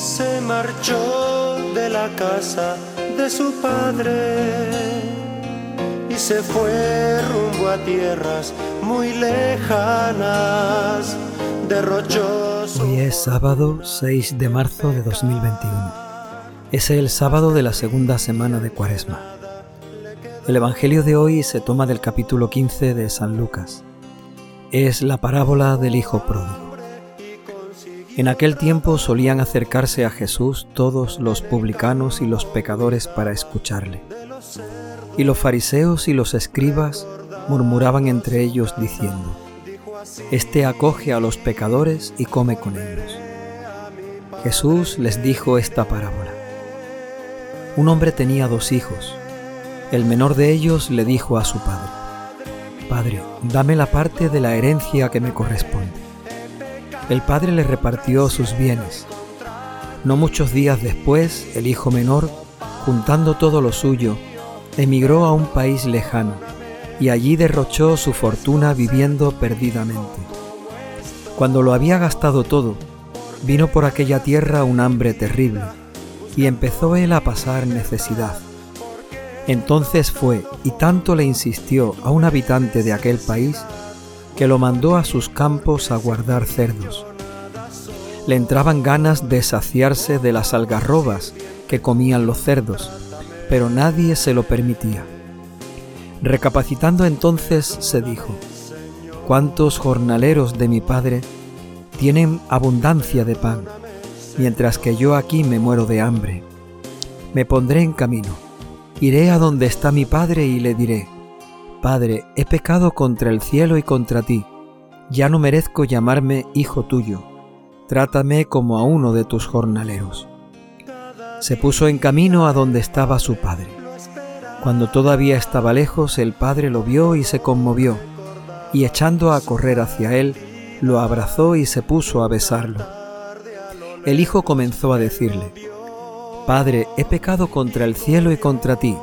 se marchó de la casa de su padre y se fue rumbo a tierras muy lejanas, derrochó Hoy es sábado 6 de marzo de 2021. Es el sábado de la segunda semana de Cuaresma. El Evangelio de hoy se toma del capítulo 15 de San Lucas. Es la parábola del Hijo Pródigo. En aquel tiempo solían acercarse a Jesús todos los publicanos y los pecadores para escucharle. Y los fariseos y los escribas murmuraban entre ellos diciendo, Este acoge a los pecadores y come con ellos. Jesús les dijo esta parábola. Un hombre tenía dos hijos. El menor de ellos le dijo a su padre, Padre, dame la parte de la herencia que me corresponde el padre le repartió sus bienes. No muchos días después, el hijo menor, juntando todo lo suyo, emigró a un país lejano y allí derrochó su fortuna viviendo perdidamente. Cuando lo había gastado todo, vino por aquella tierra un hambre terrible y empezó él a pasar necesidad. Entonces fue y tanto le insistió a un habitante de aquel país que lo mandó a sus campos a guardar cerdos. Le entraban ganas de saciarse de las algarrobas que comían los cerdos, pero nadie se lo permitía. Recapacitando entonces se dijo, ¿cuántos jornaleros de mi padre tienen abundancia de pan, mientras que yo aquí me muero de hambre? Me pondré en camino, iré a donde está mi padre y le diré, Padre, he pecado contra el cielo y contra ti, ya no merezco llamarme hijo tuyo, trátame como a uno de tus jornaleros. Se puso en camino a donde estaba su padre. Cuando todavía estaba lejos, el padre lo vio y se conmovió, y echando a correr hacia él, lo abrazó y se puso a besarlo. El hijo comenzó a decirle, Padre, he pecado contra el cielo y contra ti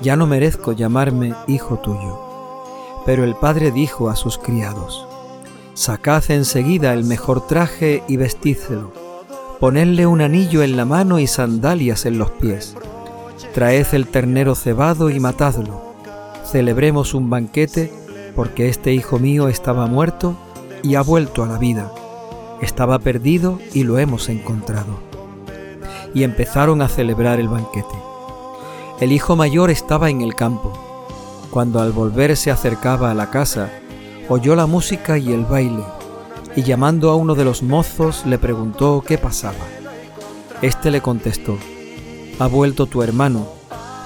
ya no merezco llamarme hijo tuyo. Pero el padre dijo a sus criados, Sacad enseguida el mejor traje y vestídselo, ponedle un anillo en la mano y sandalias en los pies, traed el ternero cebado y matadlo, celebremos un banquete, porque este hijo mío estaba muerto y ha vuelto a la vida, estaba perdido y lo hemos encontrado. Y empezaron a celebrar el banquete. El hijo mayor estaba en el campo. Cuando al volver se acercaba a la casa, oyó la música y el baile, y llamando a uno de los mozos le preguntó qué pasaba. Este le contestó, Ha vuelto tu hermano,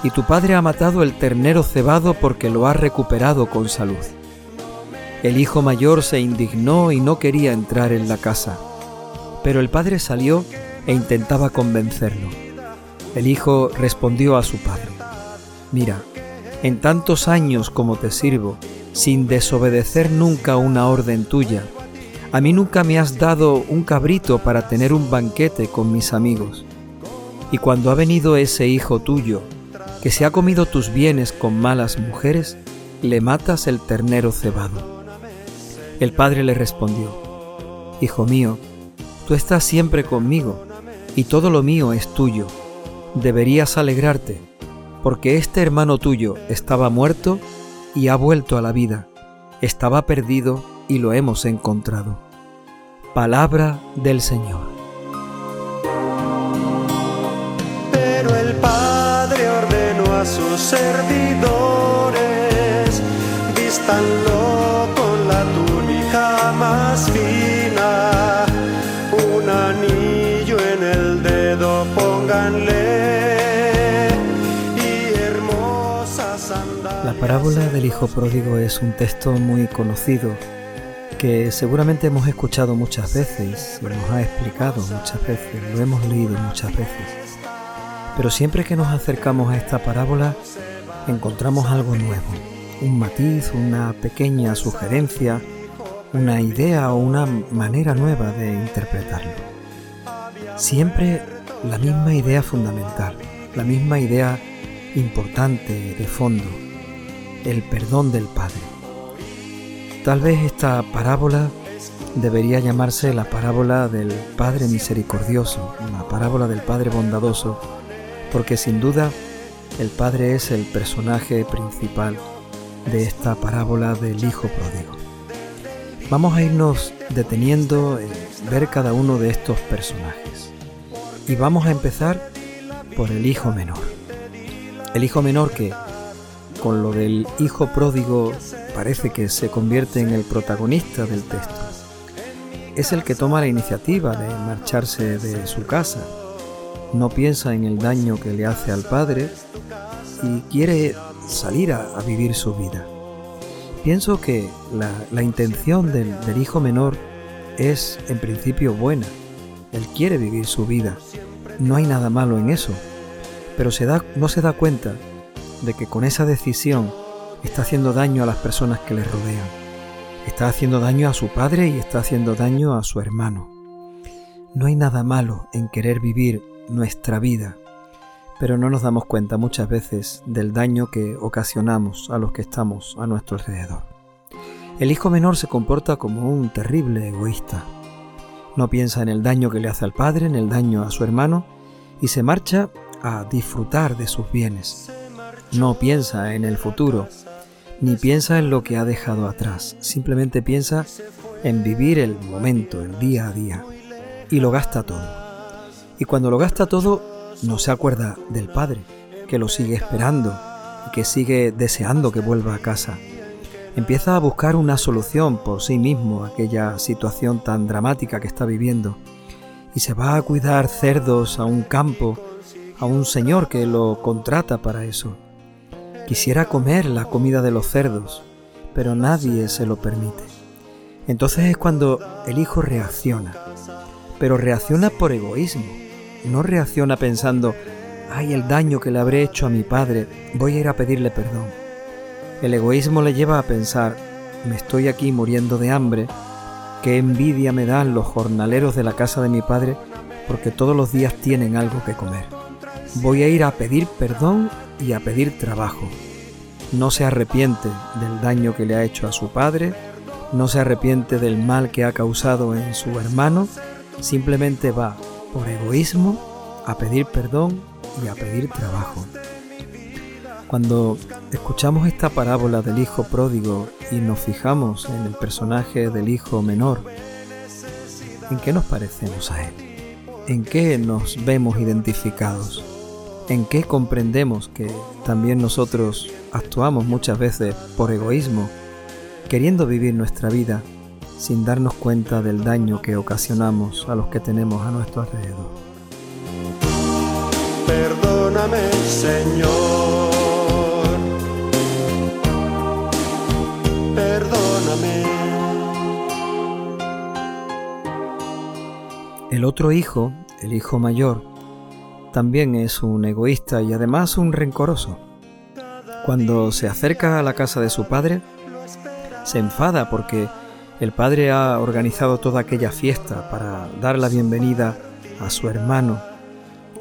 y tu padre ha matado el ternero cebado porque lo ha recuperado con salud. El hijo mayor se indignó y no quería entrar en la casa, pero el padre salió e intentaba convencerlo. El hijo respondió a su padre, Mira, en tantos años como te sirvo, sin desobedecer nunca una orden tuya, a mí nunca me has dado un cabrito para tener un banquete con mis amigos. Y cuando ha venido ese hijo tuyo, que se ha comido tus bienes con malas mujeres, le matas el ternero cebado. El padre le respondió, Hijo mío, tú estás siempre conmigo, y todo lo mío es tuyo deberías alegrarte, porque este hermano tuyo estaba muerto y ha vuelto a la vida, estaba perdido y lo hemos encontrado. Palabra del Señor. Pero el Padre ordenó a sus servidores, parábola del Hijo Pródigo es un texto muy conocido que seguramente hemos escuchado muchas veces, se nos ha explicado muchas veces, lo hemos leído muchas veces. Pero siempre que nos acercamos a esta parábola encontramos algo nuevo, un matiz, una pequeña sugerencia, una idea o una manera nueva de interpretarlo. Siempre la misma idea fundamental, la misma idea importante de fondo, el perdón del Padre. Tal vez esta parábola debería llamarse la parábola del Padre Misericordioso, la parábola del Padre Bondadoso, porque sin duda el Padre es el personaje principal de esta parábola del Hijo Pródigo. Vamos a irnos deteniendo en ver cada uno de estos personajes. Y vamos a empezar por el Hijo Menor. El Hijo Menor que, con lo del Hijo Pródigo, parece que se convierte en el protagonista del texto. Es el que toma la iniciativa de marcharse de su casa. No piensa en el daño que le hace al Padre y quiere salir a, vivir su vida. Pienso que la, intención del, hijo menor es en principio buena. Él quiere vivir su vida. No hay nada malo en eso. Pero no se da cuenta de que con esa decisión está haciendo daño a las personas que le rodean. Está haciendo daño a su padre y está haciendo daño a su hermano. No hay nada malo en querer vivir nuestra vida, pero no nos damos cuenta muchas veces del daño que ocasionamos a los que estamos a nuestro alrededor. El hijo menor se comporta como un terrible egoísta. No piensa en el daño que le hace al padre, en el daño a su hermano, y se marcha a disfrutar de sus bienes. No piensa en el futuro, ni piensa en lo que ha dejado atrás, simplemente piensa en vivir el momento, el día a día, y lo gasta todo. Y cuando lo gasta todo, no se acuerda del padre, que lo sigue esperando y que sigue deseando que vuelva a casa. Empieza a buscar una solución por sí mismo a aquella situación tan dramática que está viviendo y se va a cuidar cerdos a un campo, a un señor que lo contrata para eso. Quisiera comer la comida de los cerdos, pero nadie se lo permite. Entonces es cuando el hijo reacciona, pero reacciona por egoísmo no reacciona pensando, ay, el daño que le habré hecho a mi padre, voy a ir a pedirle perdón. El egoísmo le lleva a pensar, me estoy aquí muriendo de hambre, qué envidia me dan los jornaleros de la casa de mi padre porque todos los días tienen algo que comer. Voy a ir a pedir perdón y a pedir trabajo. No se arrepiente del daño que le ha hecho a su padre, no se arrepiente del mal que ha causado en su hermano, simplemente va por egoísmo a pedir perdón y a pedir trabajo. Cuando escuchamos esta parábola del hijo pródigo y nos fijamos en el personaje del hijo menor, ¿en qué nos parecemos a él? ¿En qué nos vemos identificados? ¿En qué comprendemos que también nosotros actuamos muchas veces por egoísmo, queriendo vivir nuestra vida sin darnos cuenta del daño que ocasionamos a los que tenemos a nuestro alrededor. Perdóname, Señor. Perdóname. El otro hijo, el hijo mayor, también es un egoísta y además un rencoroso. Cuando se acerca a la casa de su padre, se enfada porque el padre ha organizado toda aquella fiesta para dar la bienvenida a su hermano,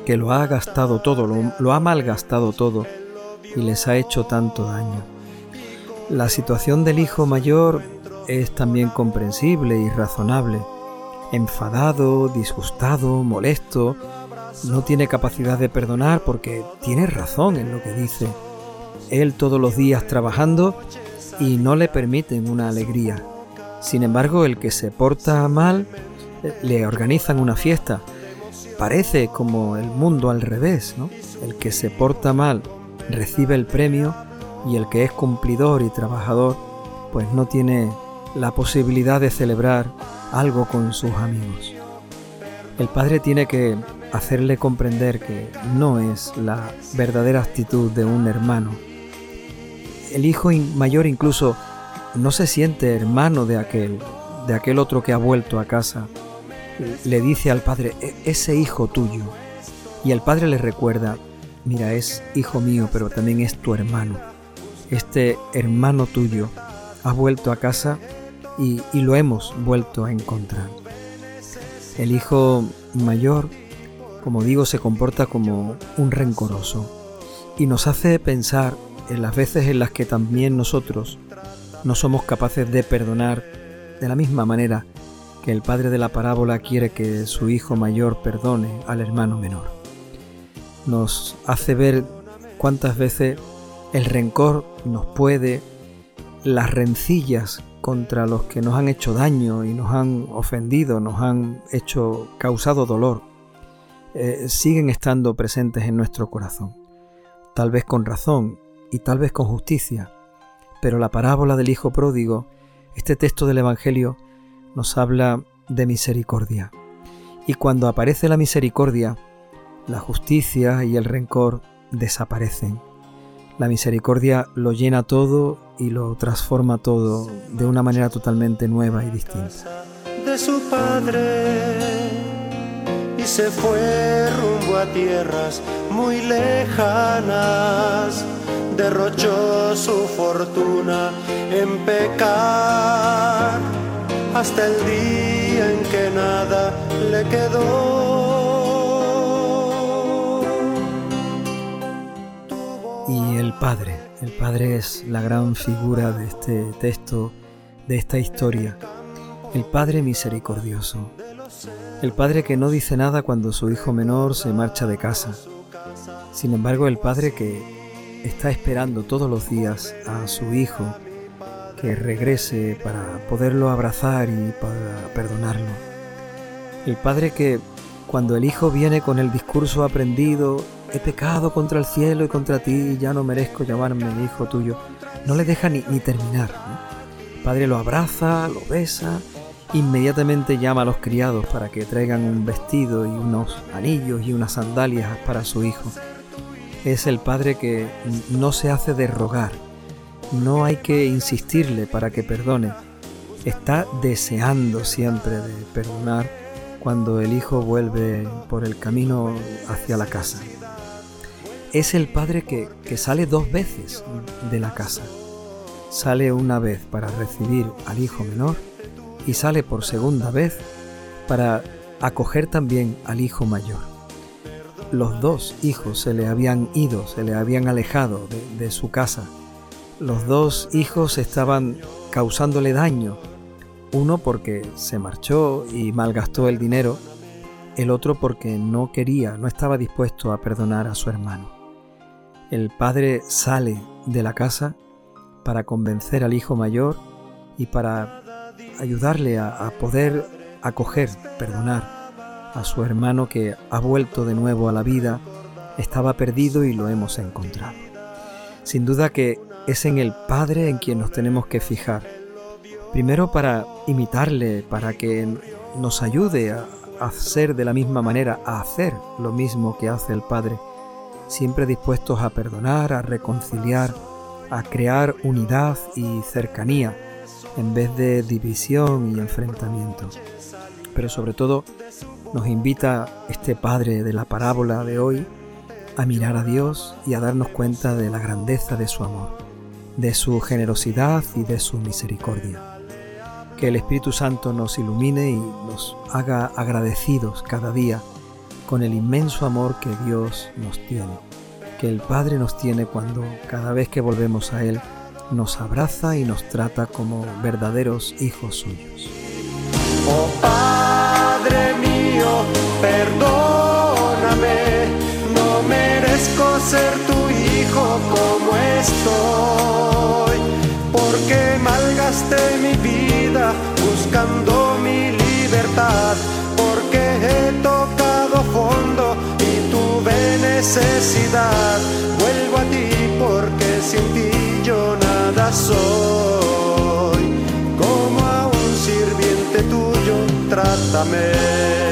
que lo ha gastado todo, lo, ha malgastado todo y les ha hecho tanto daño. La situación del hijo mayor es también comprensible y razonable. Enfadado, disgustado, molesto, no tiene capacidad de perdonar porque tiene razón en lo que dice. Él todos los días trabajando y no le permiten una alegría. Sin embargo, el que se porta mal le organizan una fiesta. Parece como el mundo al revés, ¿no? El que se porta mal recibe el premio y el que es cumplidor y trabajador pues no tiene la posibilidad de celebrar algo con sus amigos. El padre tiene que hacerle comprender que no es la verdadera actitud de un hermano. El hijo mayor incluso no se siente hermano de aquel, de aquel otro que ha vuelto a casa. Le dice al padre, e-, ese hijo tuyo. Y el padre le recuerda, mira, es hijo mío, pero también es tu hermano. Este hermano tuyo ha vuelto a casa y, y lo hemos vuelto a encontrar. El hijo mayor, como digo, se comporta como un rencoroso y nos hace pensar en las veces en las que también nosotros no somos capaces de perdonar de la misma manera que el padre de la parábola quiere que su hijo mayor perdone al hermano menor. Nos hace ver cuántas veces el rencor nos puede, las rencillas contra los que nos han hecho daño y nos han ofendido, nos han hecho causado dolor, eh, siguen estando presentes en nuestro corazón. Tal vez con razón y tal vez con justicia, pero la parábola del Hijo Pródigo, este texto del Evangelio, nos habla de misericordia. Y cuando aparece la misericordia, la justicia y el rencor desaparecen. La misericordia lo llena todo y lo transforma todo de una manera totalmente nueva y distinta. De su padre se fue rumbo a tierras muy lejanas derrochó su fortuna en pecar hasta el día en que nada le quedó. Y el Padre, el Padre es la gran figura de este texto, de esta historia. El Padre misericordioso. El Padre que no dice nada cuando su hijo menor se marcha de casa. Sin embargo, el Padre que está esperando todos los días a su hijo que regrese para poderlo abrazar y para perdonarlo. El padre que cuando el hijo viene con el discurso aprendido, he pecado contra el cielo y contra ti ya no merezco llamarme hijo tuyo, no le deja ni, terminar. El padre lo abraza, lo besa, inmediatamente llama a los criados para que traigan un vestido y unos anillos y unas sandalias para su hijo es el Padre que no se hace de rogar. No hay que insistirle para que perdone. Está deseando siempre de perdonar cuando el Hijo vuelve por el camino hacia la casa. Es el Padre que, que sale dos veces de la casa. Sale una vez para recibir al Hijo menor y sale por segunda vez para acoger también al Hijo mayor los dos hijos se le habían ido, se le habían alejado de, su casa. Los dos hijos estaban causándole daño. Uno porque se marchó y malgastó el dinero, el otro porque no quería, no estaba dispuesto a perdonar a su hermano. El padre sale de la casa para convencer al hijo mayor y para ayudarle a poder acoger, perdonar a su hermano que ha vuelto de nuevo a la vida, estaba perdido y lo hemos encontrado. Sin duda que es en el Padre en quien nos tenemos que fijar. Primero para imitarle, para que nos ayude a hacer de la misma manera, a hacer lo mismo que hace el Padre, siempre dispuestos a perdonar, a reconciliar, a crear unidad y cercanía en vez de división y enfrentamiento. Pero sobre todo nos invita este Padre de la parábola de hoy a mirar a Dios y a darnos cuenta de la grandeza de su amor, de su generosidad y de su misericordia. Que el Espíritu Santo nos ilumine y nos haga agradecidos cada día con el inmenso amor que Dios nos tiene, que el Padre nos tiene cuando cada vez que volvemos a Él nos abraza y nos trata como verdaderos hijos suyos. Oh, perdóname, no merezco ser tu hijo como estoy, porque malgasté mi vida buscando mi libertad, porque he tocado fondo y tuve necesidad, vuelvo a ti porque sin ti yo nada soy, como a un sirviente tuyo, trátame.